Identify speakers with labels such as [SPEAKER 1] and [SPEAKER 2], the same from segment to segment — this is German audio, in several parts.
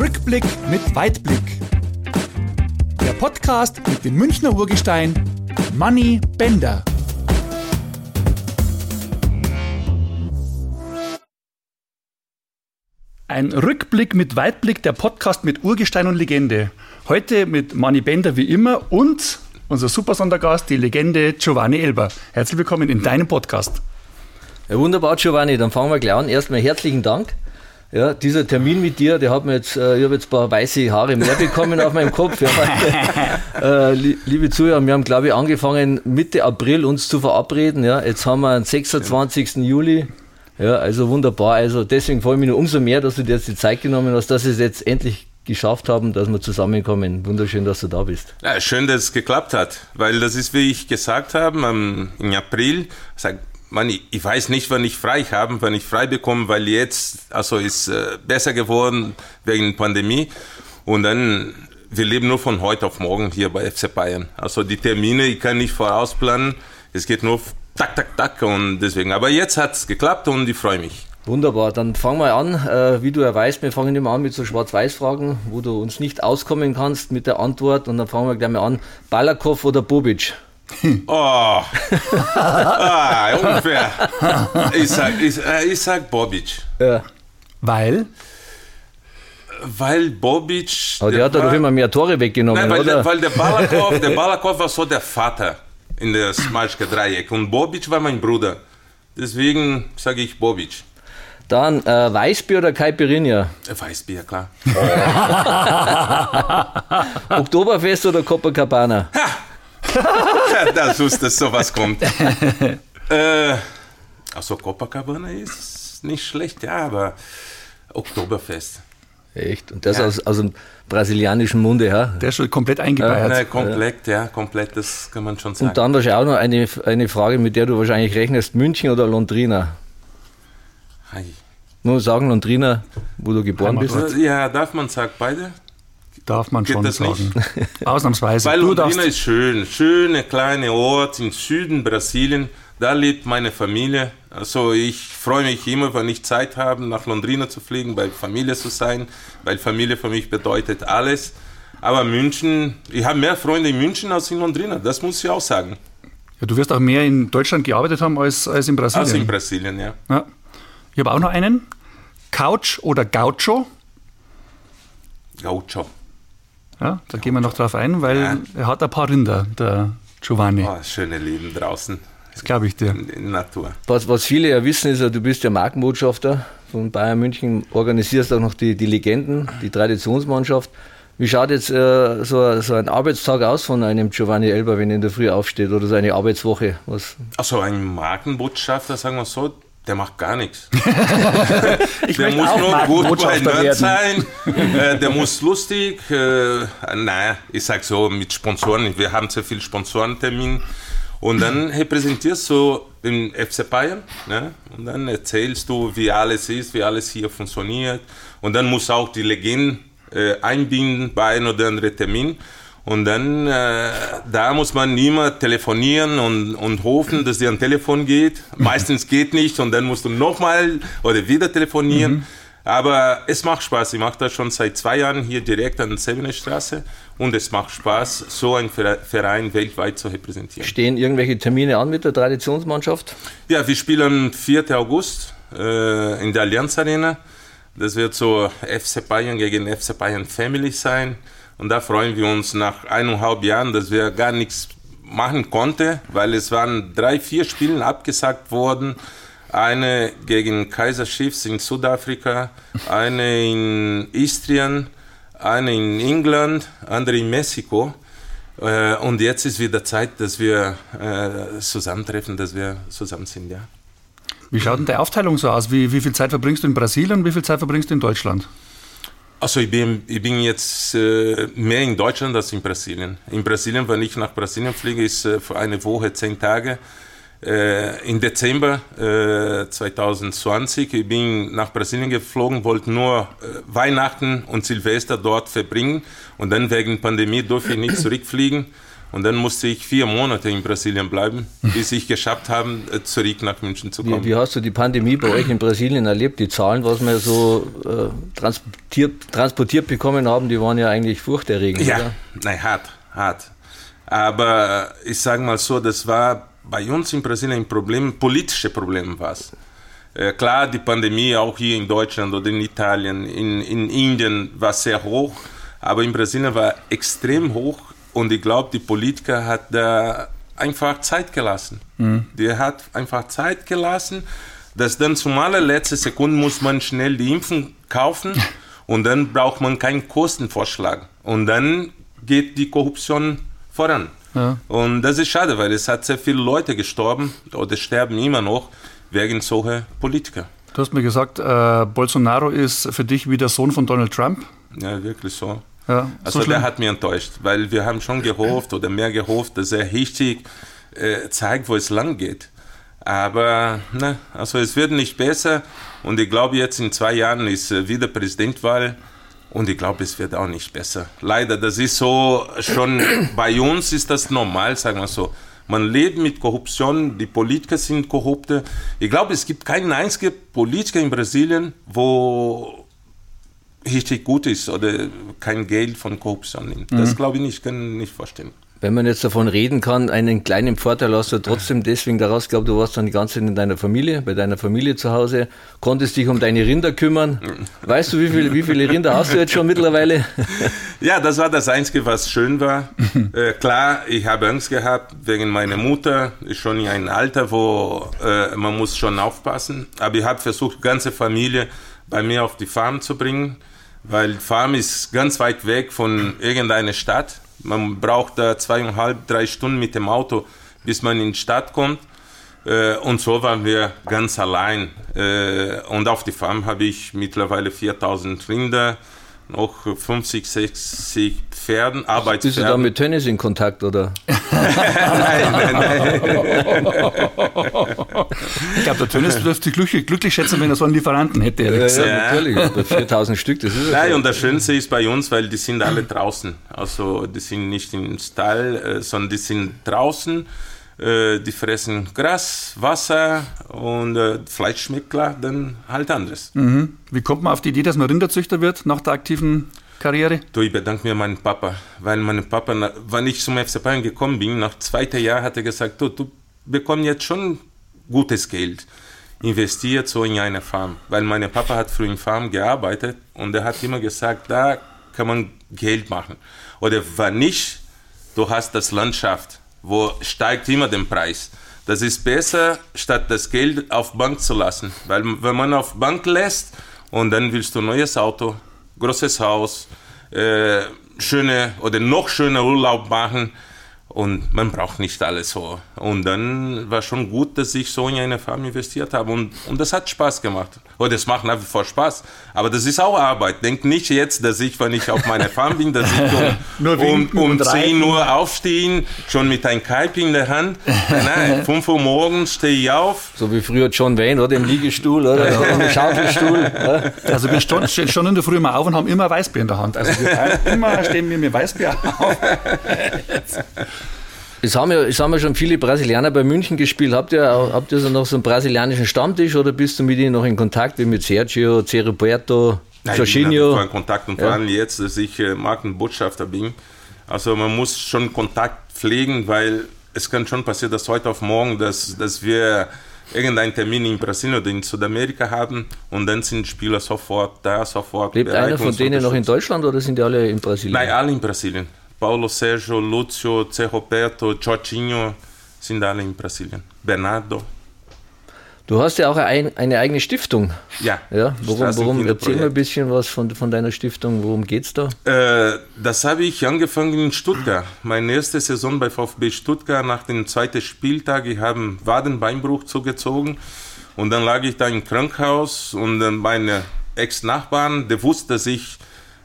[SPEAKER 1] Rückblick mit Weitblick. Der Podcast mit dem Münchner Urgestein Manny Bender. Ein Rückblick mit Weitblick, der Podcast mit Urgestein und Legende. Heute mit Manny Bender wie immer und unser super Sondergast, die Legende Giovanni Elber. Herzlich willkommen in deinem Podcast.
[SPEAKER 2] Ja, wunderbar, Giovanni. Dann fangen wir gleich an. Erstmal herzlichen Dank. Ja, dieser Termin mit dir, der hat mir jetzt, äh, ich habe jetzt ein paar weiße Haare mehr bekommen auf meinem Kopf. Ja, äh, liebe Zuhörer, wir haben, glaube ich, angefangen Mitte April uns zu verabreden. Ja, jetzt haben wir den 26. Juli. Ja, also wunderbar. Also deswegen freue ich mich nur umso mehr, dass du dir jetzt die Zeit genommen hast, dass es jetzt endlich geschafft haben, dass wir zusammenkommen. Wunderschön, dass du da bist.
[SPEAKER 3] Ja, schön, dass es geklappt hat, weil das ist, wie ich gesagt habe, im April, sag, man, ich weiß nicht, wann ich frei habe, wann ich frei bekomme, weil jetzt, also ist äh, besser geworden wegen Pandemie und dann, wir leben nur von heute auf morgen hier bei FC Bayern. Also die Termine, ich kann nicht vorausplanen, es geht nur tak, tak, tak und deswegen. Aber jetzt hat es geklappt und ich freue mich.
[SPEAKER 2] Wunderbar, dann fangen wir an. Äh, wie du ja weißt, wir fangen immer an mit so Schwarz-Weiß-Fragen, wo du uns nicht auskommen kannst mit der Antwort. Und dann fangen wir gleich mal an. Balakow oder Bobic?
[SPEAKER 3] Oh, ah, ungefähr. Ich sag, ich, äh, ich sag Bobic.
[SPEAKER 1] Ja. Weil?
[SPEAKER 3] Weil Bobic.
[SPEAKER 2] Aber der, hat doch immer mehr Tore weggenommen,
[SPEAKER 3] nein, weil
[SPEAKER 2] oder?
[SPEAKER 3] Der, weil der Balakow, der Balakow war so der Vater in der Smalschke Dreieck und Bobic war mein Bruder. Deswegen sage ich Bobic.
[SPEAKER 2] Dann äh, Weißbier oder Caipirinha?
[SPEAKER 3] Weißbier, klar.
[SPEAKER 2] Oktoberfest oder Copacabana?
[SPEAKER 3] Ha! das wusste, dass sowas kommt. äh, also Copacabana ist nicht schlecht, ja, aber Oktoberfest.
[SPEAKER 2] Echt? Und das ja. aus, aus dem brasilianischen Munde, ja?
[SPEAKER 1] Der ist schon komplett eingebeiert.
[SPEAKER 3] Ja, komplett, ja. komplett, das kann man schon sagen.
[SPEAKER 2] Und dann wahrscheinlich auch noch eine, eine Frage, mit der du wahrscheinlich rechnest: München oder Londrina? Hi. Nur sagen Londrina, wo du geboren bist?
[SPEAKER 3] Ja, darf man sagen, beide?
[SPEAKER 1] Darf man Geht schon sagen. Ausnahmsweise.
[SPEAKER 3] Weil du Londrina ist schön. Schöne kleine Ort im Süden Brasilien. Da lebt meine Familie. Also ich freue mich immer, wenn ich Zeit habe, nach Londrina zu fliegen, bei Familie zu sein, weil Familie für mich bedeutet alles. Aber München, ich habe mehr Freunde in München als in Londrina, das muss ich auch sagen.
[SPEAKER 1] Ja, du wirst auch mehr in Deutschland gearbeitet haben als, als in Brasilien. Als
[SPEAKER 3] in Brasilien, ja.
[SPEAKER 1] ja. Ich habe auch noch einen. Couch oder Gaucho?
[SPEAKER 3] Gaucho.
[SPEAKER 1] Ja, da gehen wir noch drauf ein, weil ja. er hat ein paar Rinder, der Giovanni.
[SPEAKER 3] Oh, schöne Leben draußen.
[SPEAKER 1] Das glaube ich dir.
[SPEAKER 3] In, in Natur.
[SPEAKER 2] Was, was viele ja wissen, ist ja, du bist ja Markenbotschafter von Bayern München, organisierst auch noch die, die Legenden, die Traditionsmannschaft. Wie schaut jetzt äh, so, so, ein Arbeitstag aus von einem Giovanni Elber, wenn er in der Früh aufsteht oder so eine Arbeitswoche? Was?
[SPEAKER 3] Also ein Markenbotschafter, sagen wir so, der macht gar nichts.
[SPEAKER 1] ich der muss nur gut bei
[SPEAKER 3] sein, äh, der muss lustig, äh, naja, ich sag so, mit Sponsoren, wir haben sehr viele Sponsorentermine und dann repräsentierst du den FC Bayern ne? und dann erzählst du, wie alles ist, wie alles hier funktioniert und dann muss auch die Legende äh, einbinden bei einem oder anderen Termin. Und dann, äh, da muss man immer telefonieren und, und hoffen, dass dir ein Telefon geht. Meistens geht nicht und dann musst du nochmal oder wieder telefonieren. Mhm. Aber es macht Spaß. Ich mache das schon seit zwei Jahren hier direkt an der Sevener Straße und es macht Spaß, so einen Verein weltweit zu repräsentieren.
[SPEAKER 2] Stehen irgendwelche Termine an mit der Traditionsmannschaft?
[SPEAKER 3] Ja, wir spielen am 4. August äh, in der Allianz Arena. Das wird so FC Bayern gegen FC Bayern Family sein. Und da freuen wir uns nach eineinhalb Jahren, dass wir gar nichts machen konnten, weil es waren drei, vier Spiele abgesagt worden. Eine gegen Kaiser Chiefs in Südafrika, eine in Istrien, eine in England, andere in Mexiko. Äh, und jetzt ist wieder Zeit, dass wir äh, zusammentreffen, dass wir zusammen sind, ja.
[SPEAKER 1] Wie schaut denn die Aufteilung so aus? Wie, wie viel Zeit verbringst du in Brasilien und wie viel Zeit verbringst du in Deutschland?
[SPEAKER 3] Also ich bin, ich bin jetzt äh, mehr in Deutschland als in Brasilien. In Brasilien, wenn ich nach Brasilien fliege, ist äh, für eine Woche zehn Tage. Äh, Im Dezember 2020 ich bin nach Brasilien geflogen, wollte nur äh, Weihnachten und Silvester dort verbringen und dann wegen Pandemie durfte ich nicht zurückfliegen. Und dann musste ich vier Monate in Brasilien bleiben, bis ich geschafft habe, äh, zurück nach München zu kommen.
[SPEAKER 2] Wie, wie, hast du die Pandemie bei euch in Brasilien erlebt? Die Zahlen, was wir so äh, transportiert, transportiert bekommen haben, die waren ja eigentlich furchterregend.
[SPEAKER 3] Ja,
[SPEAKER 2] oder?
[SPEAKER 3] nein, hart, hart. Aber ich sage mal so, das war bei uns in Brasilien ein Problem, politische Problem war es. Äh, klar, die Pandemie auch hier in Deutschland oder in Italien, in, in Indien war sehr hoch, aber in Brasilien war extrem hoch und ich glaube, die Politiker hat da einfach Zeit gelassen. Mhm. Die hat einfach Zeit gelassen, dass dann zum allerletzten Sekunde muss man schnell die Impfung kaufen und dann braucht man keinen Kostenvorschlag. Und dann geht die Korruption voran. Ja. Und das ist schade, weil es hat sehr viele Leute gestorben oder sterben immer noch wegen solcher Politiker.
[SPEAKER 1] Du hast mir gesagt, äh, Bolsonaro ist für dich wie der Sohn von Donald Trump.
[SPEAKER 3] Ja, wirklich so. Ja, also so der hat mich enttäuscht, weil wir haben schon gehofft oder mehr gehofft, dass er richtig äh, zeigt, wo es lang geht. Aber na, also es wird nicht besser und ich glaube jetzt in zwei Jahren ist äh, wieder Präsidentwahl und ich glaube es wird auch nicht besser. Leider, das ist so schon bei uns ist das normal, sagen wir so. Man lebt mit Korruption, die Politiker sind korrupte. Ich glaube, es gibt keinen einzigen Politiker in Brasilien, wo richtig gut ist oder kein Geld von Korruption nimmt. Das mhm. glaube ich nicht, kann ich nicht vorstellen.
[SPEAKER 2] Wenn man jetzt davon reden kann, einen kleinen Vorteil hast du trotzdem deswegen daraus, glaube du warst dann die ganze Zeit in deiner Familie, bei deiner Familie zu Hause, konntest dich um deine Rinder kümmern. Weißt du, wie viele, wie viele Rinder hast du jetzt schon mittlerweile?
[SPEAKER 3] Ja, das war das Einzige, was schön war. äh, klar, ich habe Angst gehabt wegen meiner Mutter, ist schon in einem Alter, wo äh, man muss schon aufpassen. Aber ich habe versucht, die ganze Familie bei mir auf die Farm zu bringen weil Farm ist ganz weit weg von irgendeiner Stadt. Man braucht da zweieinhalb, drei Stunden mit dem Auto, bis man in die Stadt kommt. Äh, und so waren wir ganz allein. Äh, und auf die Farm habe ich mittlerweile 4000 Rinder, noch 50, 60 Pferden, Arbeitspferden.
[SPEAKER 2] Bist du da mit Tennis in Kontakt, oder?
[SPEAKER 3] nein, nein, nein.
[SPEAKER 1] ich glaube, der Tönnis dürfte sich glücklich, glücklich schätzen, wenn er so einen Lieferanten hätte.
[SPEAKER 2] Ja, ja, natürlich, 4000 Stück, das ist
[SPEAKER 3] Nein, und das Schönste ist bei uns, weil die sind alle draußen. Also die sind nicht im Stall, äh, sondern die sind draußen äh, die fressen Gras, Wasser und äh, Fleisch schmeckt klar dann halt anders.
[SPEAKER 1] Mhm. Wie kommt man auf die Idee, dass man Rinderzüchter wird nach der aktiven Karriere?
[SPEAKER 3] Du, ich bedanke mir meinen Papa, weil mein Papa, wenn ich zum FC Bayern gekommen bin, nach zweiter Jahr hat er gesagt, du, du bekommst jetzt schon gutes Geld investiert so in eine Farm, weil mein Papa hat früher in Farm gearbeitet und er hat immer gesagt, da kann man Geld machen. Oder wenn nicht, du hast das Landschaft wo steigt immer den Preis. Das ist besser, statt das Geld auf Bank zu lassen. Weil wenn man auf Bank lässt und dann willst du ein neues Auto, großes Haus, äh, schöne oder noch schöner Urlaub machen, und man braucht nicht alles so. Und dann war schon gut, dass ich so in eine Farm investiert habe. Und, und das hat Spaß gemacht. Und es macht nach wie vor Spaß. Aber das ist auch Arbeit. Denk nicht jetzt, dass ich, wenn ich auf meiner Farm bin, dass ich um, um, um 10 Uhr aufstehen, schon mit einem Kalb in der Hand. Nein, 5 Uhr morgens stehe ich auf.
[SPEAKER 2] So wie früher John Wayne, oder? Im Liegestuhl, oder? Im Schaukelstuhl.
[SPEAKER 1] Also wir stehen schon in der Früh mal auf und haben immer Weißbier in der Hand. Also wir immer stehen wir mit Weißbier auf.
[SPEAKER 2] Es haben, ja, es haben ja schon viele Brasilianer bei München gespielt. Habt ihr, habt ihr so noch so einen brasilianischen Stammtisch oder bist du mit ihnen noch in Kontakt, wie mit Sergio, Ceroberto, Jorginho?
[SPEAKER 3] Ich bin in Kontakt und vor allem jetzt, dass ich äh, Markenbotschafter bin. Also man muss schon Kontakt pflegen, weil es kann schon passieren, dass heute auf morgen, dass, dass wir irgendeinen Termin in Brasilien oder in Südamerika haben und dann sind Spieler sofort da, sofort.
[SPEAKER 2] Lebt einer von denen noch in Deutschland oder sind die alle in Brasilien?
[SPEAKER 3] Nein, alle in Brasilien. Paulo Sérgio, Lúcio, Zé Roberto, Chotinho sind alle in Brasilien. Bernardo.
[SPEAKER 2] Du hast ja auch ein, eine eigene Stiftung.
[SPEAKER 3] Ja.
[SPEAKER 2] ja worum, worum erzähl mal ein bisschen was von, von deiner Stiftung. Worum geht es da?
[SPEAKER 3] Äh, das habe ich angefangen in Stuttgart. Meine erste Saison bei VfB Stuttgart nach dem zweiten Spieltag. Ich habe einen Wadenbeinbruch zugezogen und dann lag ich da im Krankenhaus und meine Ex-Nachbarn, der wusste, dass ich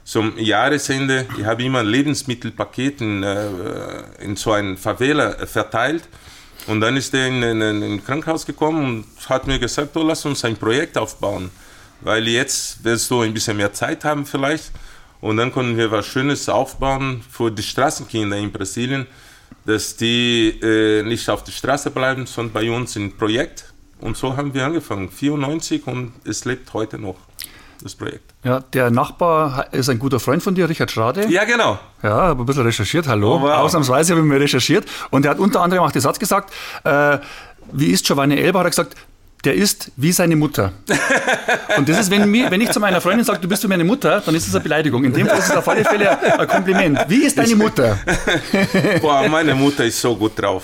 [SPEAKER 3] zum Jahresende, ich habe immer Lebensmittelpaket in, äh, in so ein Favela verteilt. Und dann ist er in, in, in ein Krankenhaus gekommen und hat mir gesagt, oh, lass uns ein Projekt aufbauen. Weil jetzt wirst du ein bisschen mehr Zeit haben vielleicht. Und dann können wir was Schönes aufbauen für die Straßenkinder in Brasilien, dass die äh, nicht auf der Straße bleiben, sondern bei uns im Projekt. Und so haben wir angefangen, 94 und es lebt heute noch, das Projekt.
[SPEAKER 1] Ja, der Nachbar ist ein guter Freund von dir, Richard Schrade.
[SPEAKER 3] Ja, genau.
[SPEAKER 1] Ja, habe ein bisschen recherchiert, hallo.
[SPEAKER 3] Oh, wow.
[SPEAKER 1] Ausnahmsweise habe ich mir recherchiert. Und er hat unter anderem auch den Satz gesagt, äh, wie ist Giovanni Elber, hat er gesagt, der ist wie seine Mutter. Und das ist, wenn, mir, wenn ich zu meiner Freundin sage, du bist wie meine Mutter, dann ist das eine Beleidigung. In dem Fall ist es auf alle Fälle ein Kompliment. Wie ist deine Mutter?
[SPEAKER 3] Boah, meine Mutter ist so gut drauf.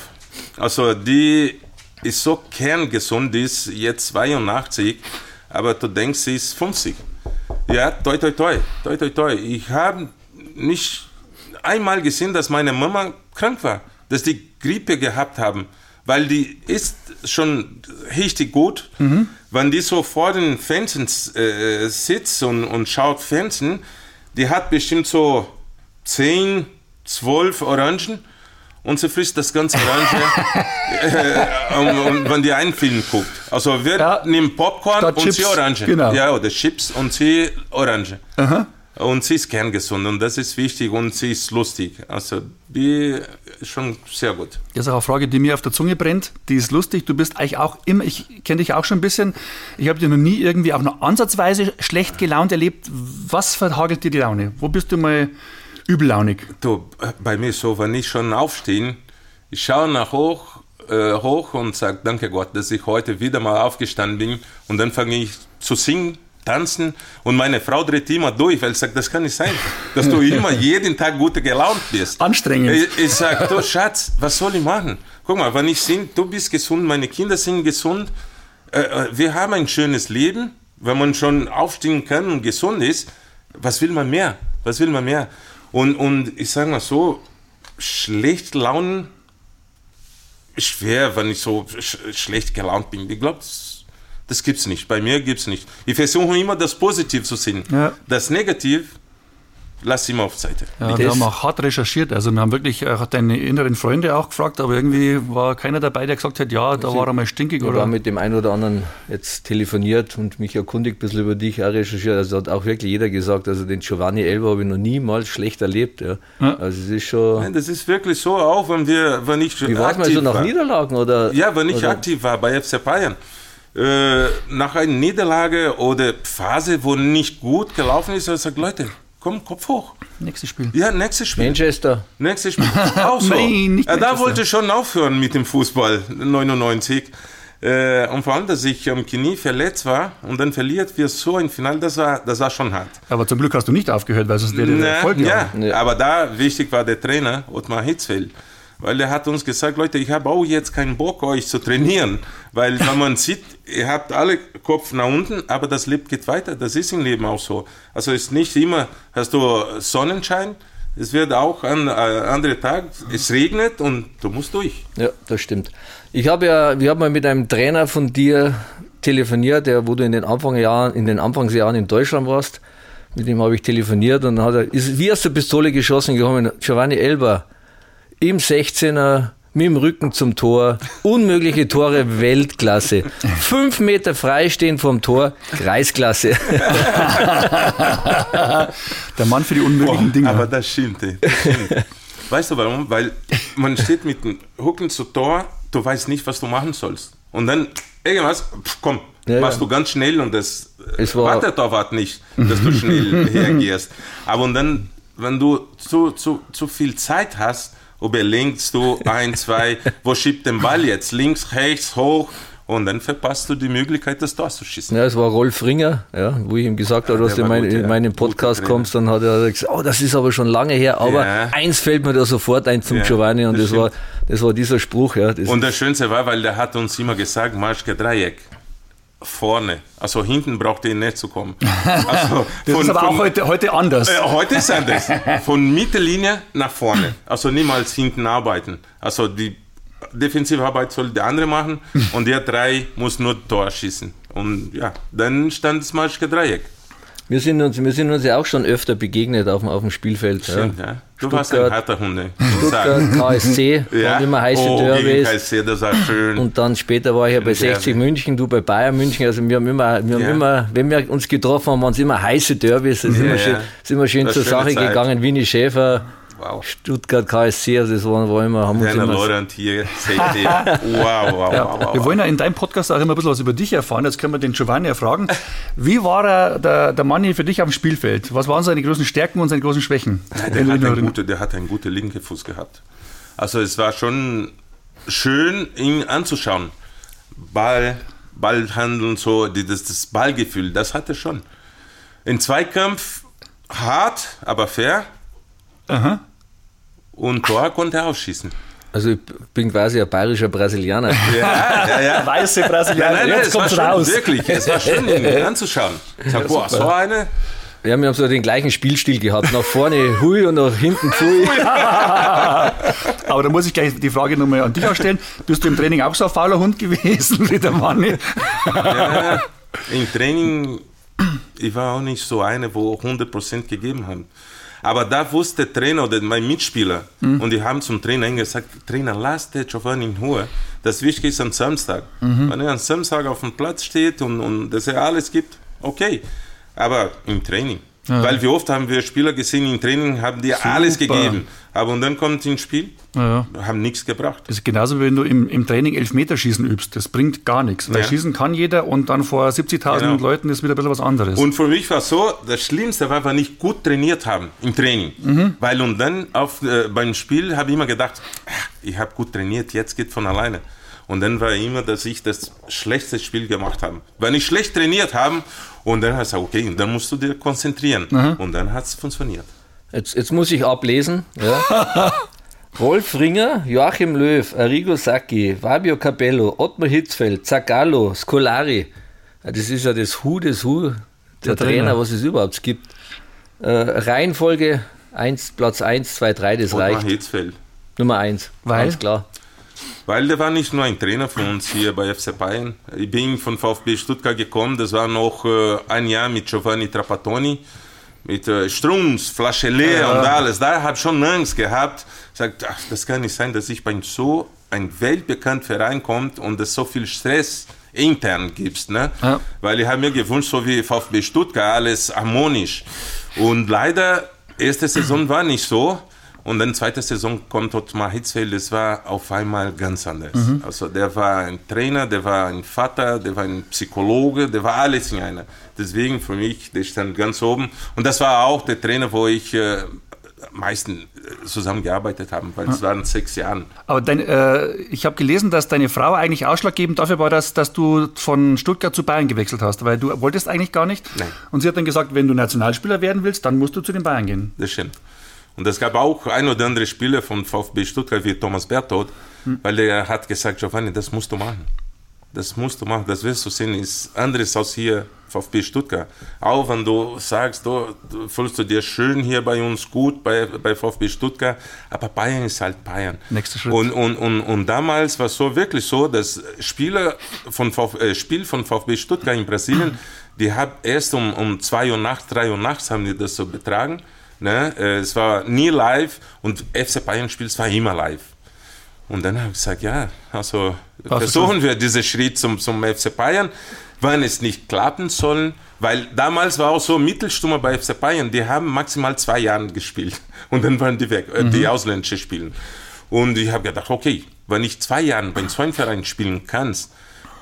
[SPEAKER 3] Also die ist so kerngesund, die ist jetzt 82, aber du denkst, sie ist 50. Ja, toi, toi, toi, toi, toi, toi. Ich habe nicht einmal gesehen, dass meine Mama krank war, dass die Grippe gehabt haben, weil die ist schon richtig gut. Wenn die so vor den Fernsehen äh, sitzt und, und schaut Fernsehen, die hat bestimmt so 10, 12 Orangen und sie frisst das ganze Orange, äh, und, und wenn die einen Film guckt. Also wir
[SPEAKER 1] Ja.
[SPEAKER 3] nehmen Popcorn
[SPEAKER 1] Statt
[SPEAKER 3] und
[SPEAKER 1] Chips,
[SPEAKER 3] sie Orange.
[SPEAKER 1] genau.
[SPEAKER 3] Ja, oder Chips und sie Orange. Und sie ist kerngesund und das ist wichtig und sie ist lustig. Also die ist schon sehr gut.
[SPEAKER 1] Das ist auch eine Frage, die mir auf der Zunge brennt. Die ist lustig. Du bist eigentlich auch immer, ich kenne dich auch schon ein bisschen. Ich habe dich noch nie irgendwie auch nur ansatzweise schlecht gelaunt erlebt. Was verhagelt dir die Laune? Wo bist du mal übellaunig?
[SPEAKER 3] Du, bei mir so, wenn ich schon aufstehe, ich schaue nach hoch, äh, hoch und sage, danke Gott, dass ich heute wieder mal aufgestanden bin. Und dann fange ich zu singen, tanzen und meine Frau dreht immer durch, weil sie sagt, das kann nicht sein, dass du immer jeden Tag gut gelaunt bist.
[SPEAKER 1] Anstrengend.
[SPEAKER 3] Ich, ich sage, du Schatz, was soll ich machen? Guck mal, wenn ich singe, du bist gesund, meine Kinder sind gesund, äh, äh, wir haben ein schönes Leben, wenn man schon aufstehen kann und gesund ist, was will man mehr? Was will man mehr? Und, und ich sage mal so, schlecht Launen schwer, wenn ich so sch schlecht gelaunt bin. Ich glaube, das, das gibt es nicht. Bei mir gibt es nicht. Ich versuche immer das Positiv zu sehen.
[SPEAKER 1] Ja.
[SPEAKER 3] Das Negativ lass immer auf Seite.
[SPEAKER 1] Ja, wir haben auch hart recherchiert. Also wir haben wirklich äh, deine inneren Freunde auch gefragt, aber irgendwie war keiner dabei, der gesagt hat, ja, da war er mal stinkig
[SPEAKER 2] Ich
[SPEAKER 1] oder.
[SPEAKER 2] mit dem einen oder anderen jetzt telefoniert und mich erkundigt, ein bisschen über dich auch recherchiert. Also hat auch wirklich jeder gesagt, also den Giovanni Elber habe ich noch niemals schlecht erlebt. Ja.
[SPEAKER 1] Ja.
[SPEAKER 2] Also es ist schon.
[SPEAKER 3] Nein, das ist wirklich so, auch wenn wir, wenn ich
[SPEAKER 2] Wie war es mal so nach
[SPEAKER 3] war.
[SPEAKER 2] Niederlagen? Oder,
[SPEAKER 3] Ja, wenn ich
[SPEAKER 2] oder,
[SPEAKER 3] aktiv war bei FC Bayern. Äh, nach einer Niederlage oder Phase, wo nicht gut gelaufen ist, habe ich gesagt, Leute, komm, Kopf hoch.
[SPEAKER 1] Nächstes Spiel.
[SPEAKER 3] Ja, nächstes Spiel.
[SPEAKER 2] Manchester.
[SPEAKER 3] Nächstes Spiel. Auch so.
[SPEAKER 1] Nein, nicht
[SPEAKER 3] ja, da wollte ich schon aufhören mit dem Fußball, 99. Äh, und vor allem, dass ich am Knie verletzt war und dann verliert wir so ein Final, das war, das war schon hart.
[SPEAKER 1] Aber zum Glück hast du nicht aufgehört, weil sonst wäre der Erfolg
[SPEAKER 3] ja,
[SPEAKER 2] Ja.
[SPEAKER 3] aber da wichtig war der Trainer, Ottmar Hitzfeld. Weil er hat uns gesagt, Leute, ich habe auch jetzt keinen Bock, euch zu trainieren. Weil wenn man sieht, ihr habt alle Kopf nach unten, aber das Leben geht weiter. Das ist im Leben auch so. Also es ist nicht immer, hast du Sonnenschein, es wird auch an äh, andere Tag, es regnet und du musst durch.
[SPEAKER 2] Ja, das stimmt. Ich habe ja, wir haben mal mit einem Trainer von dir telefoniert, der, wo du in den Anfangsjahren, in den Anfangsjahren in Deutschland warst. Mit dem habe ich telefoniert und dann hat er, ist wie aus der Pistole geschossen gekommen. Giovanni Elber im 16er mit dem Rücken zum Tor, unmögliche Tore, Weltklasse. Fünf Meter freistehen vom Tor, Kreisklasse.
[SPEAKER 1] Der Mann für die unmöglichen Dinge.
[SPEAKER 3] Aber das stimmt. ey, Das stimmt. weißt du warum? Weil man steht mit dem Hucken zu Tor, du weißt nicht, was du machen sollst. Und dann irgendwas, pff, komm,
[SPEAKER 2] Ja,
[SPEAKER 3] machst
[SPEAKER 2] ja.
[SPEAKER 3] du ganz schnell und das
[SPEAKER 2] Es war-
[SPEAKER 3] wartet der Torwart nicht, dass du schnell reagierst. Aber und dann, wenn du zu, zu, zu viel Zeit hast, überlegst du ein, zwei, wo schiebt den Ball jetzt? Links, rechts, hoch. Und dann verpasst du die Möglichkeit, das Tor zu schießen.
[SPEAKER 2] Ja, es war Rolf Ringer, ja, wo ich ihm gesagt habe,
[SPEAKER 3] Ja,
[SPEAKER 2] dass du mein,
[SPEAKER 3] gut, ja.
[SPEAKER 2] in meinen Podcast kommst, dann hat er gesagt, oh, das ist aber schon lange her, aber
[SPEAKER 3] Ja.
[SPEAKER 2] eins fällt mir da sofort ein zum Giovanni und
[SPEAKER 3] das
[SPEAKER 2] das, war, das war dieser Spruch. Ja,
[SPEAKER 3] Und das Schönste war, weil der hat uns immer gesagt, Marschke Dreieck. Vorne. Also hinten braucht ihr nicht zu kommen. Also
[SPEAKER 1] das ist aber auch heute, heute anders.
[SPEAKER 3] äh, heute ist anders. Von Mittellinie nach vorne. Also niemals hinten arbeiten. Also die defensive Arbeit soll der andere machen und der drei muss nur Tor schießen. Und ja, dann stand das Marschke Dreieck.
[SPEAKER 2] wir, sind uns, wir sind uns ja auch schon öfter begegnet auf, dem- auf dem Spielfeld. Ja.
[SPEAKER 3] Stimmt, ja. Du warst ein harter Hunde.
[SPEAKER 2] Stuttgart, KSC, waren immer heiße
[SPEAKER 3] oh,
[SPEAKER 2] Derbys.
[SPEAKER 3] KSC, das war schön.
[SPEAKER 2] Und dann später war ich ja bei
[SPEAKER 3] Derby.
[SPEAKER 2] 60 München, du bei Bayern München. Also wir haben immer, wir haben
[SPEAKER 3] Ja.
[SPEAKER 2] immer, wenn wir uns getroffen haben, waren es immer heiße Derbys. Es ist
[SPEAKER 3] Ja,
[SPEAKER 2] immer schön,
[SPEAKER 3] ja.
[SPEAKER 2] ist immer schön zur Sache
[SPEAKER 3] Zeit.
[SPEAKER 2] gegangen. Winnie Schäfer,
[SPEAKER 3] wow.
[SPEAKER 2] Stuttgart KSC, also das waren, war immer, haben uns
[SPEAKER 3] Werner
[SPEAKER 2] immer
[SPEAKER 3] Laurent hier. Wow, wow,
[SPEAKER 1] Ja,
[SPEAKER 3] wow, wow.
[SPEAKER 1] wir wollen ja in deinem Podcast auch immer ein bisschen was über dich erfahren. Jetzt können wir den Giovanni ja fragen. Wie war er, der, der Manni für dich auf dem Spielfeld? Was waren seine großen Stärken und seine großen Schwächen?
[SPEAKER 3] Der hat, einen gute, der hat einen guten linken Fuß gehabt. Also es war schon schön, ihn anzuschauen. Ball, Ballhandeln, so, das, das Ballgefühl, das hatte er schon. In Zweikampf hart, aber fair.
[SPEAKER 1] Aha.
[SPEAKER 3] Und Tor konnte er ausschießen.
[SPEAKER 2] Also ich bin quasi ein bayerischer Brasilianer.
[SPEAKER 3] Ja, ja, ja.
[SPEAKER 1] Weiße
[SPEAKER 3] Ja,
[SPEAKER 1] Brasilianer,
[SPEAKER 3] nein, nein,
[SPEAKER 1] jetzt
[SPEAKER 3] schon,
[SPEAKER 1] raus.
[SPEAKER 3] wirklich, es war schön, ihn anzuschauen. Ich sag, boah, so eine,
[SPEAKER 2] Ja, wir haben so den gleichen Spielstil gehabt. Nach vorne hui und nach hinten pfui.
[SPEAKER 1] Aber da muss ich gleich die Frage nochmal an dich auch stellen. Bist du im Training auch so ein fauler Hund gewesen wie der Manni?
[SPEAKER 3] Ja, im Training, ich war auch nicht so eine, wo 100% gegeben haben. Aber da wusste der Trainer oder mein Mitspieler und die haben zum Trainer gesagt, Trainer, lass den Giovanni in Ruhe. Das Wichtige ist am Samstag. Wenn er am Samstag auf dem Platz steht und, und dass er alles gibt, okay. Aber im Training. Weil wie oft haben wir Spieler gesehen, im Training haben die alles gegeben. Aber und dann kommt ins Spiel,
[SPEAKER 1] Ja.
[SPEAKER 3] haben nichts gebracht.
[SPEAKER 1] Das ist genauso, wie wenn du im, im Training Elfmeterschießen übst. Das bringt gar nichts. Weil
[SPEAKER 3] Ja.
[SPEAKER 1] schießen kann jeder und dann vor 70.000
[SPEAKER 3] Genau.
[SPEAKER 1] Leuten ist wieder ein bisschen was anderes.
[SPEAKER 3] Und für mich war so, das Schlimmste war, wenn ich gut trainiert haben im Training.
[SPEAKER 1] Mhm.
[SPEAKER 3] Weil und dann auf, äh, beim Spiel habe ich immer gedacht, "Ach, ich habe gut trainiert, jetzt geht von alleine. Und dann war immer, dass ich das schlechteste Spiel gemacht habe. Wenn ich schlecht trainiert habe, und dann hast du gesagt, okay, dann musst du dir konzentrieren. Und dann hat es funktioniert.
[SPEAKER 2] Jetzt, jetzt muss ich ablesen. Ja. Rolf Ringer, Joachim Löw, Arrigo Sacchi, Fabio Capello, Ottmar Hitzfeld, Zagallo, Scolari. Das ist ja das Hu des Hu der,
[SPEAKER 1] Der
[SPEAKER 2] Trainer,
[SPEAKER 1] Trainer.
[SPEAKER 2] was es überhaupt gibt. Äh, Reihenfolge 1, Platz 1, 2, 3, das
[SPEAKER 3] Ottmar
[SPEAKER 2] reicht.
[SPEAKER 3] Hitzfeld.
[SPEAKER 2] Nummer 1.
[SPEAKER 1] Weil?
[SPEAKER 2] Ganz klar.
[SPEAKER 3] Weil der war nicht nur ein Trainer für uns hier bei FC Bayern. Ich bin von VfB Stuttgart gekommen, das war noch äh, ein Jahr mit Giovanni Trapattoni, mit äh, Strunz, Flasche leer und alles. Da habe ich schon Angst gehabt. Sagt, ach, das kann nicht sein, dass ich bei so ein weltbekannt Verein kommt und es so viel Stress intern gibt. Ne?
[SPEAKER 1] Ja.
[SPEAKER 3] Weil ich habe mir gewünscht, so wie VfB Stuttgart, alles harmonisch. Und leider, erste Saison war nicht so. Und dann zweite Saison kommt Ottmar Hitzfeld, das war auf einmal ganz anders. Also der war ein Trainer, der war ein Vater, der war ein Psychologe, der war alles in einer. Deswegen für mich, der stand ganz oben. Und das war auch der Trainer, wo ich äh, am meisten äh, zusammengearbeitet habe, weil es waren sechs Jahre.
[SPEAKER 1] Aber dein, äh, ich habe gelesen, dass deine Frau eigentlich ausschlaggebend dafür war, dass, dass du von Stuttgart zu Bayern gewechselt hast, weil du wolltest eigentlich gar nicht.
[SPEAKER 3] Nein.
[SPEAKER 1] Und sie hat dann gesagt, wenn du Nationalspieler werden willst, dann musst du zu den Bayern gehen.
[SPEAKER 3] Das stimmt. Und es gab auch ein oder andere Spieler von VfB Stuttgart wie Thomas Berthold, weil er hat gesagt, Giovanni, das musst du machen. Das musst du machen, das wirst du sehen, ist anderes als hier VfB Stuttgart. Auch wenn du sagst, du, du fühlst du dir schön hier bei uns gut, bei, bei VfB Stuttgart, aber Bayern ist halt Bayern.
[SPEAKER 1] Nächster Schritt.
[SPEAKER 3] Und, und, und, und damals war es so wirklich so, dass Spieler von VfB, äh, Spiel von VfB Stuttgart in Brasilien, die haben erst um, um 2 Uhr nachts, 3 Uhr nachts haben die das so betragen. Ne? Äh, Es war nie live und FC Bayern Spiel, es war immer live. Und dann habe ich gesagt, ja, also versuchen wir diesen Schritt zum, zum FC Bayern, wenn es nicht klappen soll, weil damals war auch so Mittelstürmer bei FC Bayern, die haben maximal zwei Jahre gespielt und dann waren die weg, äh, die ausländische spielen. Und ich habe gedacht, okay, wenn ich zwei Jahre beim zweiten Verein spielen kann,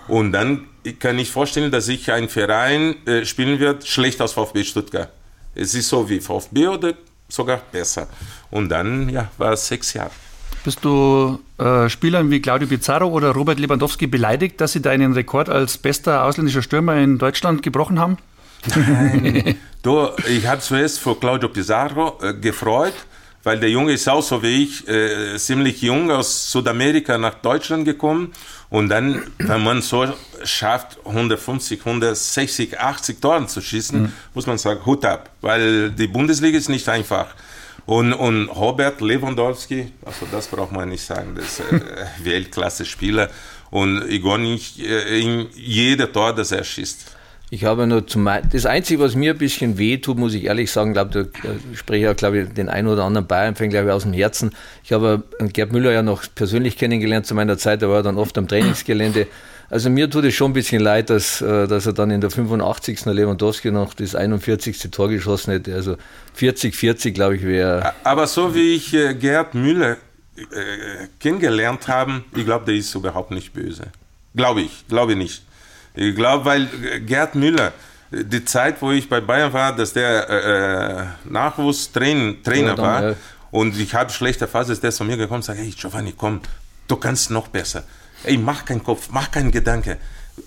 [SPEAKER 3] und dann kann ich vorstellen, dass ich ein Verein äh, spielen wird, schlecht aus VfB Stuttgart. Es ist so wie VfB oder sogar besser. Und dann ja, war es sechs Jahre.
[SPEAKER 1] Bist du äh, Spielern wie Claudio Pizarro oder Robert Lewandowski beleidigt, dass sie deinen Rekord als bester ausländischer Stürmer in Deutschland gebrochen haben?
[SPEAKER 3] Du, ich habe zuerst für Claudio Pizarro äh, gefreut, weil der Junge ist auch so wie ich, äh, ziemlich jung aus Südamerika nach Deutschland gekommen. Und dann, wenn man so schafft, 150, 160, 80 Toren zu schießen, muss man sagen, Hut ab, weil die Bundesliga ist nicht einfach. Und, und Robert Lewandowski, also das braucht man nicht sagen, das ist äh, Weltklasse-Spieler. Und ich gönne nicht äh, in jeder Tor, das er schießt.
[SPEAKER 2] Ich habe nur zum das Einzige, was mir ein bisschen weh tut, muss ich ehrlich sagen, glaube äh, spreche ich ja, glaube ich, den einen oder anderen Bayern-Fan, glaube ich, aus dem Herzen. Ich habe Gerd Müller ja noch persönlich kennengelernt zu meiner Zeit, da war er dann oft am Trainingsgelände. Also mir tut es schon ein bisschen leid, dass, äh, dass er dann in der 85. Lewandowski noch das 41. Tor geschossen hätte. Also 40, 40 glaube ich wäre.
[SPEAKER 3] Aber so wie ich äh, Gerd Müller äh, kennengelernt habe, ich glaube, der ist überhaupt nicht böse. Glaube ich, glaube nicht. Ich glaube, weil äh, Gerd Müller, die Zeit, wo ich bei Bayern war, dass der äh, Nachwuchstrainer Trainer
[SPEAKER 2] Ja, dann,
[SPEAKER 3] war
[SPEAKER 2] ja.
[SPEAKER 3] und ich habe schlechte Phase, ist der zu mir gekommen und sagt, hey Giovanni, komm, du kannst noch besser. Ey, mach keinen Kopf, mach keinen Gedanke.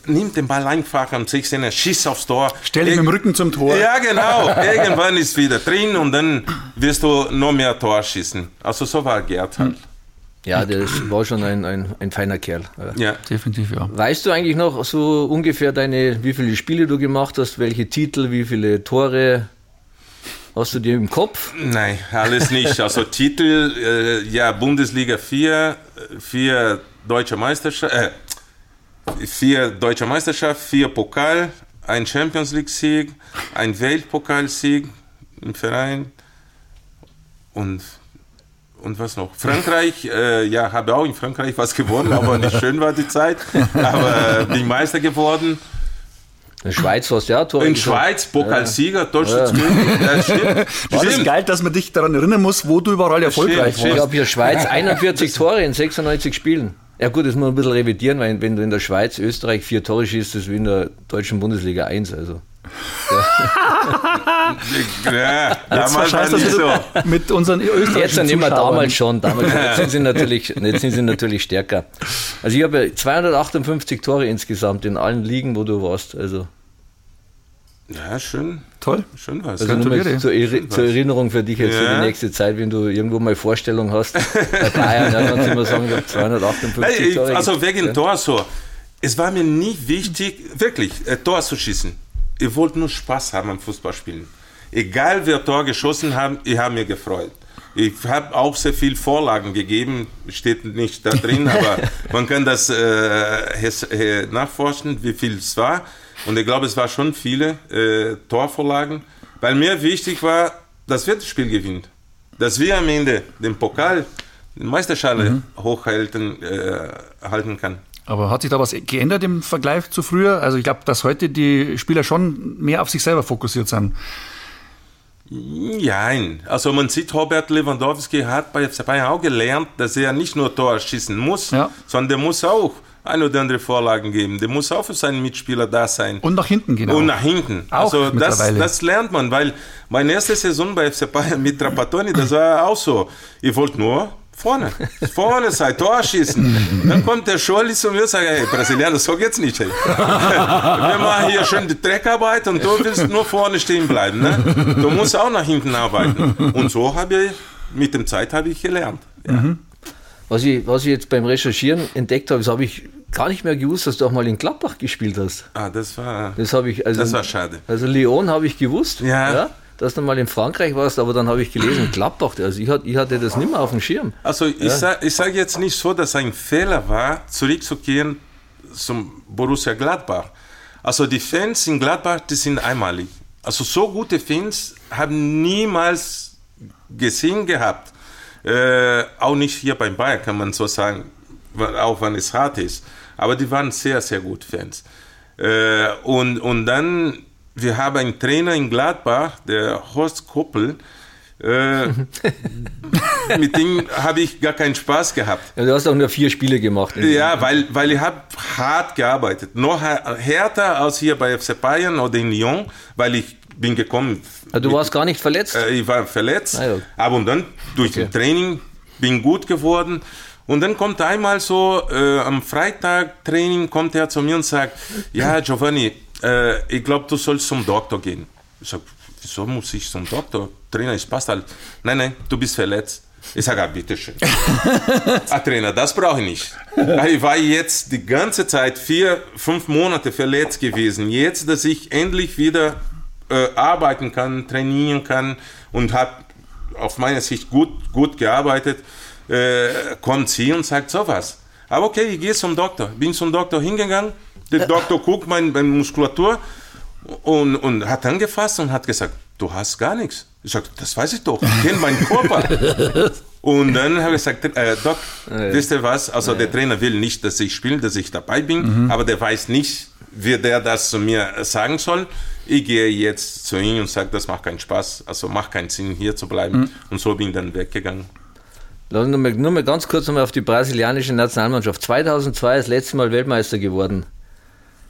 [SPEAKER 3] Nimm den Ball einfach am 16er, schieß aufs Tor.
[SPEAKER 1] Stell dich mit dem Rücken zum Tor.
[SPEAKER 3] Ja, genau. Irgendwann ist wieder drin und dann wirst du noch mehr Tor schießen. Also so war Gerd halt.
[SPEAKER 2] Ja, der ist- war schon ein, ein, ein feiner Kerl. Ja.
[SPEAKER 1] Definitiv, ja.
[SPEAKER 2] Weißt du eigentlich noch so ungefähr deine, wie viele Spiele du gemacht hast, welche Titel, wie viele Tore hast du dir im Kopf?
[SPEAKER 3] Nein, alles nicht. Also Titel, äh, ja, Bundesliga 4, vier deutsche Meisterschaft, äh, vier deutsche Meisterschaft, vier Pokal, ein Champions League Sieg, ein Weltpokalsieg im Verein und und was noch? Frankreich, äh, ja, habe auch in Frankreich was gewonnen, aber nicht schön war die Zeit. Aber äh, bin Meister geworden.
[SPEAKER 2] In der Schweiz hast du ja Tore
[SPEAKER 3] In. Schweiz, Pokalsieger, Torschützenkönig. Ja, stimmt.
[SPEAKER 1] War das
[SPEAKER 3] Stimmt.
[SPEAKER 1] geil, dass man dich daran erinnern muss, wo du überall erfolgreich
[SPEAKER 3] stimmt.
[SPEAKER 2] Ich
[SPEAKER 1] warst?
[SPEAKER 2] habe hier Schweiz 41 Tore in 96 Spielen. Ja gut, das muss man ein bisschen revidieren, weil wenn du in der Schweiz, Österreich vier Tore schießt, das ist wie in der deutschen Bundesliga 1. Also.
[SPEAKER 3] Ja,
[SPEAKER 1] Jetzt
[SPEAKER 3] damals war nicht so.
[SPEAKER 1] mit unseren
[SPEAKER 2] Jetzt
[SPEAKER 1] österreichischen
[SPEAKER 2] sind immer damals schon, damals schon. Jetzt sind sie natürlich, jetzt sind sie natürlich stärker. Also ich habe ja 258 Tore insgesamt in allen Ligen, wo du warst. Also,
[SPEAKER 3] Ja, schön,
[SPEAKER 1] Toll.
[SPEAKER 3] schön was.
[SPEAKER 2] also
[SPEAKER 1] Gratuliere.
[SPEAKER 2] zur, Eri zur Erinnerung für dich jetzt für
[SPEAKER 3] Ja.
[SPEAKER 2] die nächste Zeit, wenn du irgendwo mal Vorstellung hast. Bei Bayern, ja, kannst du immer sagen, ich habe 258
[SPEAKER 3] Nein, ich,
[SPEAKER 2] Tore.
[SPEAKER 3] also wegen
[SPEAKER 2] ja.
[SPEAKER 3] Tor so. Es war mir nie wichtig, wirklich, äh, Tor zu schießen. Ich wollte nur Spaß haben am Fußballspielen. Egal wer Tor geschossen hat, ich habe mir gefreut. Ich habe auch sehr viel Vorlagen gegeben, steht nicht da drin, aber man kann das äh, äh, nachforschen, wie viel es war. Und ich glaube, es war schon viele äh, Torvorlagen, weil mir wichtig war, dass wir das Spiel gewinnen. Dass wir am Ende den Pokal, den Meisterschale hochhalten äh, halten kann.
[SPEAKER 1] Aber hat sich da was geändert im Vergleich zu früher? Also ich glaube, dass heute die Spieler schon mehr auf sich selber fokussiert sind.
[SPEAKER 3] Nein, also man sieht, Robert Lewandowski hat bei FC Bayern auch gelernt, dass er nicht nur Tor schießen muss,
[SPEAKER 1] Ja.
[SPEAKER 3] sondern der muss auch ein oder andere Vorlagen geben. Der muss auch für seinen Mitspieler da sein.
[SPEAKER 1] Und nach hinten gehen
[SPEAKER 3] Und nach hinten.
[SPEAKER 1] Auch
[SPEAKER 3] also das, das lernt man, weil meine erste Saison bei FC Bayern mit Trapattoni, das war auch so. Ich wollte nur vorne, vorne sein, Tor schießen. Dann kommt der Scholli zu mir und sagt, hey, Brasilianer, so geht's nicht. Hey. Wir machen hier schön die Dreckarbeit und du willst nur vorne stehen bleiben. Ne? Du musst auch nach hinten arbeiten. Und so habe ich, mit dem Zeit habe ich gelernt. Ja.
[SPEAKER 2] Was ich, was ich jetzt beim Recherchieren entdeckt habe, das habe ich gar nicht mehr gewusst, dass du auch mal in Gladbach gespielt hast.
[SPEAKER 3] Ah, das war,
[SPEAKER 2] Das habe ich, also,
[SPEAKER 3] das war schade.
[SPEAKER 2] also Lyon habe ich gewusst,
[SPEAKER 3] Ja.
[SPEAKER 2] Dass du mal in Frankreich warst, aber dann habe ich gelesen, Gladbach, also ich, hatte- ich hatte das nicht mehr auf dem Schirm.
[SPEAKER 3] Also ich sage ich sag jetzt nicht so, dass ein Fehler war, zurückzukehren zum Borussia Gladbach. Also die Fans in Gladbach, die sind einmalig. Also so gute Fans haben niemals gesehen gehabt. Äh, auch nicht hier beim Bayern, kann man so sagen, auch wenn es hart ist. Aber die waren sehr, sehr gut Fans. Äh, und, und dann, wir haben einen Trainer in Gladbach, der Horst Koppel, äh, mit dem habe ich gar keinen Spaß gehabt.
[SPEAKER 2] Ja, du hast auch nur vier Spiele gemacht.
[SPEAKER 3] Ja, weil, weil ich habe hart gearbeitet. Noch härter als hier bei FC Bayern oder in Lyon, weil ich bin gekommen.
[SPEAKER 2] Ah, Du warst gar nicht verletzt.
[SPEAKER 3] Äh, ich war verletzt,
[SPEAKER 2] Ah, ja.
[SPEAKER 3] aber und dann durch
[SPEAKER 2] Okay.
[SPEAKER 3] den Training bin gut geworden. Und dann kommt einmal so äh, am Freitag Training kommt er zu mir und sagt, ja Giovanni, äh, ich glaube, du sollst zum Doktor gehen. Ich sage, wieso muss ich zum Doktor? Trainer, es passt halt. Nein, nein, du bist verletzt. Ich sage, ah, bitteschön. ah, Trainer, das brauche ich nicht. Ich war jetzt die ganze Zeit vier, fünf Monate verletzt gewesen. Jetzt, dass ich endlich wieder äh, arbeiten kann, trainieren kann und habe auf meiner Sicht gut, gut gearbeitet, äh, kommt sie und sagt sowas. Aber okay, ich gehe zum Doktor. Bin zum Doktor hingegangen, der Doktor guckt meine, meine Muskulatur und, und hat angefasst und hat gesagt, du hast gar nichts. Ich sage, das weiß ich doch, ich kenne meinen Körper. Und dann habe ich gesagt, äh, Doc, wisst ihr was? Also der Trainer will nicht, dass ich spiele, dass ich dabei bin, aber der weiß nicht, wie der das zu mir sagen soll. Ich gehe jetzt zu ihm und sage, das macht keinen Spaß, also macht keinen Sinn, hier zu bleiben. Und so bin ich dann weggegangen.
[SPEAKER 2] Lass uns nur mal, nur mal ganz kurz nochmal auf die brasilianische Nationalmannschaft. 2002 das letzte Mal Weltmeister geworden.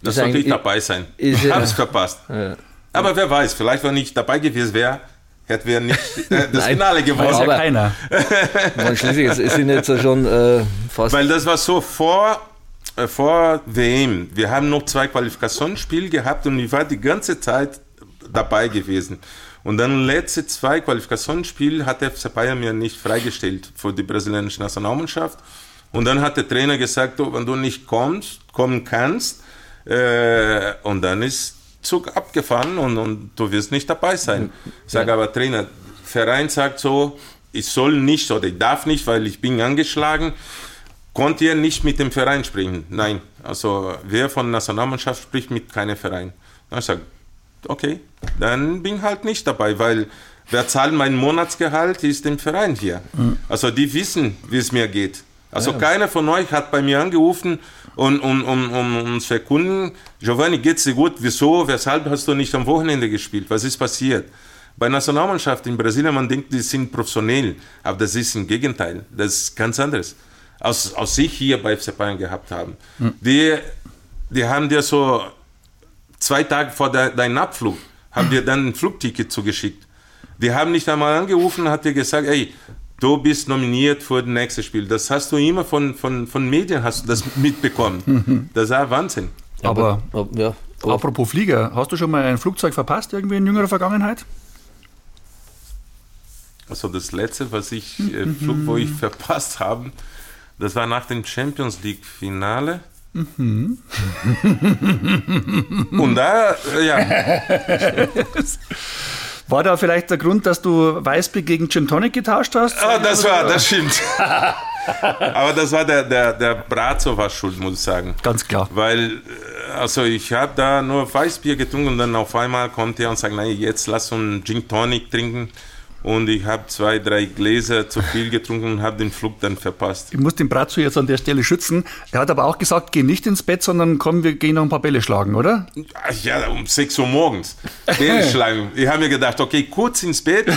[SPEAKER 3] Das sollte ich dabei sein. Ich habe es verpasst.
[SPEAKER 2] Ja.
[SPEAKER 3] Aber wer weiß, vielleicht, wenn ich dabei gewesen wäre, hätten wir nicht äh, das
[SPEAKER 2] Nein,
[SPEAKER 3] Finale
[SPEAKER 1] Weiß
[SPEAKER 3] gewonnen.
[SPEAKER 1] ja
[SPEAKER 2] Aber-
[SPEAKER 1] keiner.
[SPEAKER 2] Man, schließlich es sind jetzt ja schon äh, fast.
[SPEAKER 3] Weil das war so vor, äh, vor WM. Wir haben noch zwei Qualifikationsspiele gehabt und ich war die ganze Zeit dabei gewesen. Und dann letzte zwei Qualifikationsspiele hat der FC Bayern mir nicht freigestellt für die brasilianische Nationalmannschaft. Und dann hat der Trainer gesagt, oh, wenn du nicht kommst, kommen kannst, äh, und dann ist Zug abgefahren und, und du wirst nicht dabei sein. Ich sage aber, Trainer, Verein sagt so, ich soll nicht oder ich darf nicht, weil ich bin angeschlagen. Konnt ihr nicht mit dem Verein sprechen? Nein. Also wer von Nationalmannschaft spricht mit keinem Verein? Dann ich sage, okay, dann bin ich halt nicht dabei, weil wer zahlt mein Monatsgehalt, ist dem Verein hier. Also die wissen, wie es mir geht. Also keiner von euch hat bei mir angerufen und um, um, um uns zu erkunden, Giovanni, geht's dir gut? Wieso? Weshalb hast du nicht am Wochenende gespielt? Was ist passiert? Bei Nationalmannschaft in Brasilien, man denkt, die sind professionell, aber das ist im Gegenteil. Das ist ganz anderes. Aus, aus sich hier bei FC Bayern gehabt haben. Die, die haben dir so zwei Tage vor de, deinem Abflug, haben dir dann ein Flugticket zugeschickt. Die haben nicht einmal angerufen, hat dir gesagt, ey, du bist nominiert für das nächste Spiel. Das hast du immer von, von, von Medien hast du das mitbekommen. Das war Wahnsinn.
[SPEAKER 1] Aber
[SPEAKER 2] aber, ja, aber
[SPEAKER 1] apropos Flieger, hast du schon mal ein Flugzeug verpasst, irgendwie in jüngerer Vergangenheit?
[SPEAKER 3] Also das letzte, was ich äh, Flug, wo ich verpasst habe, das war nach dem Champions League Finale. Und da, äh, ja,
[SPEAKER 1] War da vielleicht der Grund, dass du Weißbier gegen Gin Tonic getauscht hast?
[SPEAKER 3] ah, das war, das stimmt. Aber das war der, der, der Brazzo war schuld, muss ich sagen.
[SPEAKER 1] Ganz klar.
[SPEAKER 3] Weil, äh, also ich habe da nur Weißbier getrunken und dann auf einmal kommt er und sagt, nein, jetzt lass uns Gin Tonic trinken. Und ich habe zwei, drei Gläser zu viel getrunken und habe den Flug dann verpasst.
[SPEAKER 1] Ich muss den Brazzo jetzt an der Stelle schützen. Er hat aber auch gesagt, geh nicht ins Bett, sondern komm, wir gehen noch ein paar Bälle schlagen, oder?
[SPEAKER 3] Ja, um 6 Uhr morgens. Den schlagen. Ich habe mir gedacht, okay, kurz ins Bett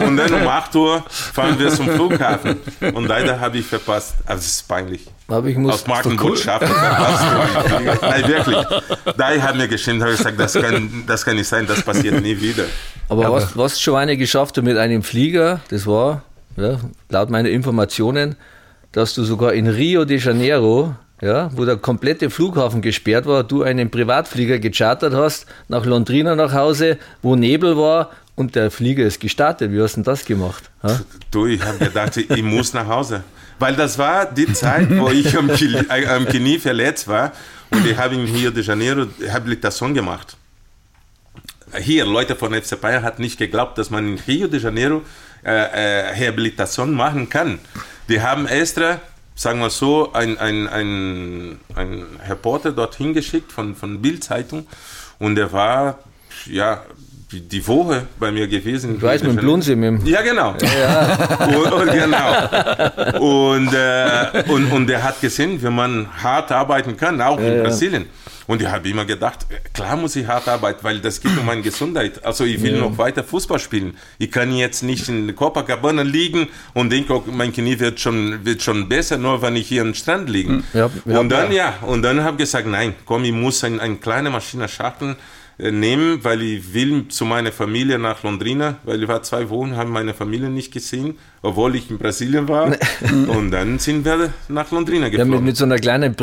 [SPEAKER 3] und dann um 8 Uhr fahren wir zum Flughafen. Und leider habe ich verpasst. Also es ist peinlich.
[SPEAKER 2] aber ich muss.
[SPEAKER 3] Aus Markenbotschaft verpasst. Nein, wirklich. Da ich habe mir geschämt, habe ich gesagt, das kann, das kann nicht sein, das passiert nie wieder.
[SPEAKER 2] Aber, was, was Giovanni geschafft hat mit einem Flieger, das war, ja, laut meiner Informationen, dass du sogar in Rio de Janeiro, ja, wo der komplette Flughafen gesperrt war, du einen Privatflieger gechartert hast, nach Londrina nach Hause, wo Nebel war und der Flieger ist gestartet. Wie hast du denn das gemacht? Ja?
[SPEAKER 3] Du, ich habe gedacht, ich muss nach Hause. Weil das war die Zeit, wo ich am Knie, äh, verletzt war und ich habe in Rio de Janeiro Habilitation gemacht. Hier, Leute von FC Bayern hat nicht geglaubt, dass man in Rio de Janeiro äh, äh, Rehabilitation machen kann. Die haben extra, sagen wir so, ein, ein, ein, ein Reporter dorthin geschickt von, von Bild-Zeitung und der war, ja, die, Woche bei mir gewesen.
[SPEAKER 2] Ich weiß, mit dem Blunsi, mit dem
[SPEAKER 3] Ja, genau. Und, und, genau. Und, äh, und, und der hat gesehen, wie man hart arbeiten kann, auch in
[SPEAKER 2] ja.
[SPEAKER 3] Und ich habe immer gedacht, klar muss ich hart arbeiten, weil das geht um meine Gesundheit. Also ich will noch weiter Fußball spielen. Ich kann jetzt nicht in Copacabana liegen und denke, okay, mein Knie wird schon, wird schon besser, nur wenn ich hier am Strand liege.
[SPEAKER 2] Ja, ja,
[SPEAKER 3] und dann,
[SPEAKER 2] ja.
[SPEAKER 3] ja, und dann habe ich gesagt, nein, komm, ich muss ein, eine kleine Maschine schaffen äh, nehmen, weil ich will zu meiner Familie nach Londrina, weil ich war zwei Wochen, habe meine Familie nicht gesehen, obwohl ich in Brasilien war. und dann sind wir nach Londrina
[SPEAKER 2] Ja,
[SPEAKER 3] geflogen.
[SPEAKER 2] mit, mit so einer kleinen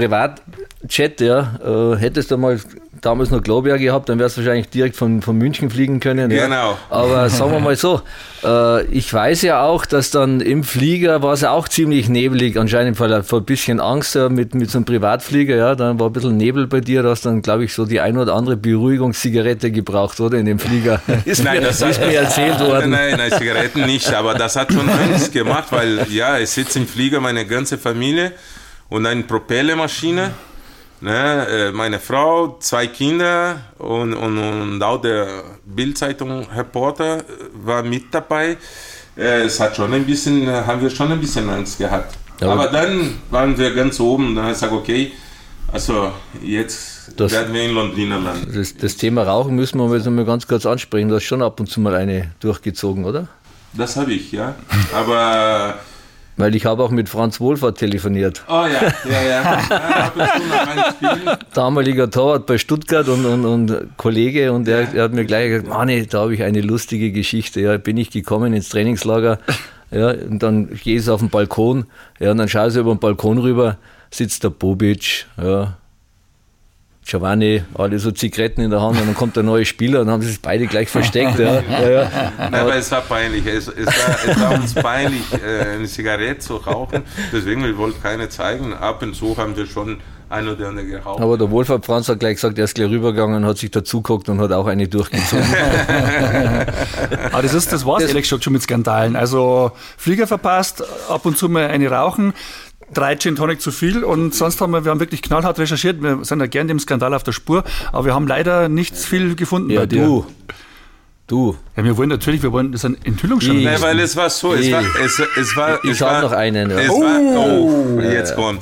[SPEAKER 2] Privatjet, ja, äh, hättest du mal damals noch Globia gehabt, dann wärst du wahrscheinlich direkt von, von München fliegen können. Ja.
[SPEAKER 3] Genau.
[SPEAKER 2] Aber sagen wir mal so, äh, ich weiß ja auch, dass dann im Flieger war es ja auch ziemlich nebelig, anscheinend vor, vor ein bisschen Angst ja, mit, mit so einem Privatflieger, ja, dann war ein bisschen Nebel bei dir, da hast dann, glaube ich, so die ein oder andere Beruhigungszigarette gebraucht, oder, in dem Flieger. ist
[SPEAKER 3] Nein,
[SPEAKER 2] mir,
[SPEAKER 3] das
[SPEAKER 2] ist mir erzählt worden.
[SPEAKER 3] Nein, nein, Zigaretten nicht, aber das hat schon Angst gemacht, weil ja, es sitzt im Flieger meine ganze Familie und eine Propellermaschine. Ne, äh, meine Frau, zwei Kinder und, und, und auch der Bildzeitung-Reporter war mit dabei. äh, es hat schon ein bisschen, äh, haben wir schon ein bisschen Angst gehabt.
[SPEAKER 2] Ja,
[SPEAKER 3] aber dann waren wir ganz oben, dann habe ich gesagt, okay, also jetzt
[SPEAKER 2] Das-
[SPEAKER 3] werden wir in Londrina landen.
[SPEAKER 2] Das, das Thema Rauchen müssen wir jetzt mal ganz kurz ansprechen. Du hast schon ab und zu mal eine durchgezogen, oder?
[SPEAKER 3] Das habe ich, ja. Aber,
[SPEAKER 2] Weil ich habe auch mit Franz Wohlfahrt telefoniert.
[SPEAKER 3] oh ja, ja, ja. ja
[SPEAKER 2] damaliger Torwart bei Stuttgart und, und, und Kollege und er, er hat mir gleich gesagt, Manni, da habe ich eine lustige Geschichte. Ja, bin ich gekommen ins Trainingslager ja, und dann gehe ich auf den Balkon ja, und dann schaue ich über den Balkon rüber, sitzt der Bobic, ja, Giovanni, alle so Zigaretten in der Hand und dann kommt der neue Spieler und haben sich beide gleich versteckt. Ja, ja, ja.
[SPEAKER 3] Nein, aber es war peinlich. Es, es, war, es war uns peinlich, äh, eine Zigarette zu rauchen. Deswegen, wir wollten keine zeigen. Ab und zu haben wir schon ein oder andere geraucht.
[SPEAKER 2] Aber der Wohlfahrt Franz hat gleich gesagt, er ist gleich rübergegangen, hat sich dazugeguckt und hat auch eine durchgezogen.
[SPEAKER 1] Aber das ist, das war's ehrlich gesagt schon mit Skandalen. Also Flieger verpasst, ab und zu mal eine rauchen, drei Gin Tonic zu viel und sonst haben wir, wir haben wirklich knallhart recherchiert. Wir sind ja gern dem Skandal auf der Spur, aber wir haben leider nichts viel gefunden
[SPEAKER 2] ja,
[SPEAKER 1] bei dir.
[SPEAKER 2] du. Du.
[SPEAKER 1] Ja, wir wollen natürlich, wir wollen, das sind Enthüllungsjournalisten.
[SPEAKER 3] Nein, weil es war so, es war, es, es war,
[SPEAKER 2] Ich
[SPEAKER 3] es war,
[SPEAKER 2] noch einen, ja.
[SPEAKER 3] Es war, oh, jetzt kommt.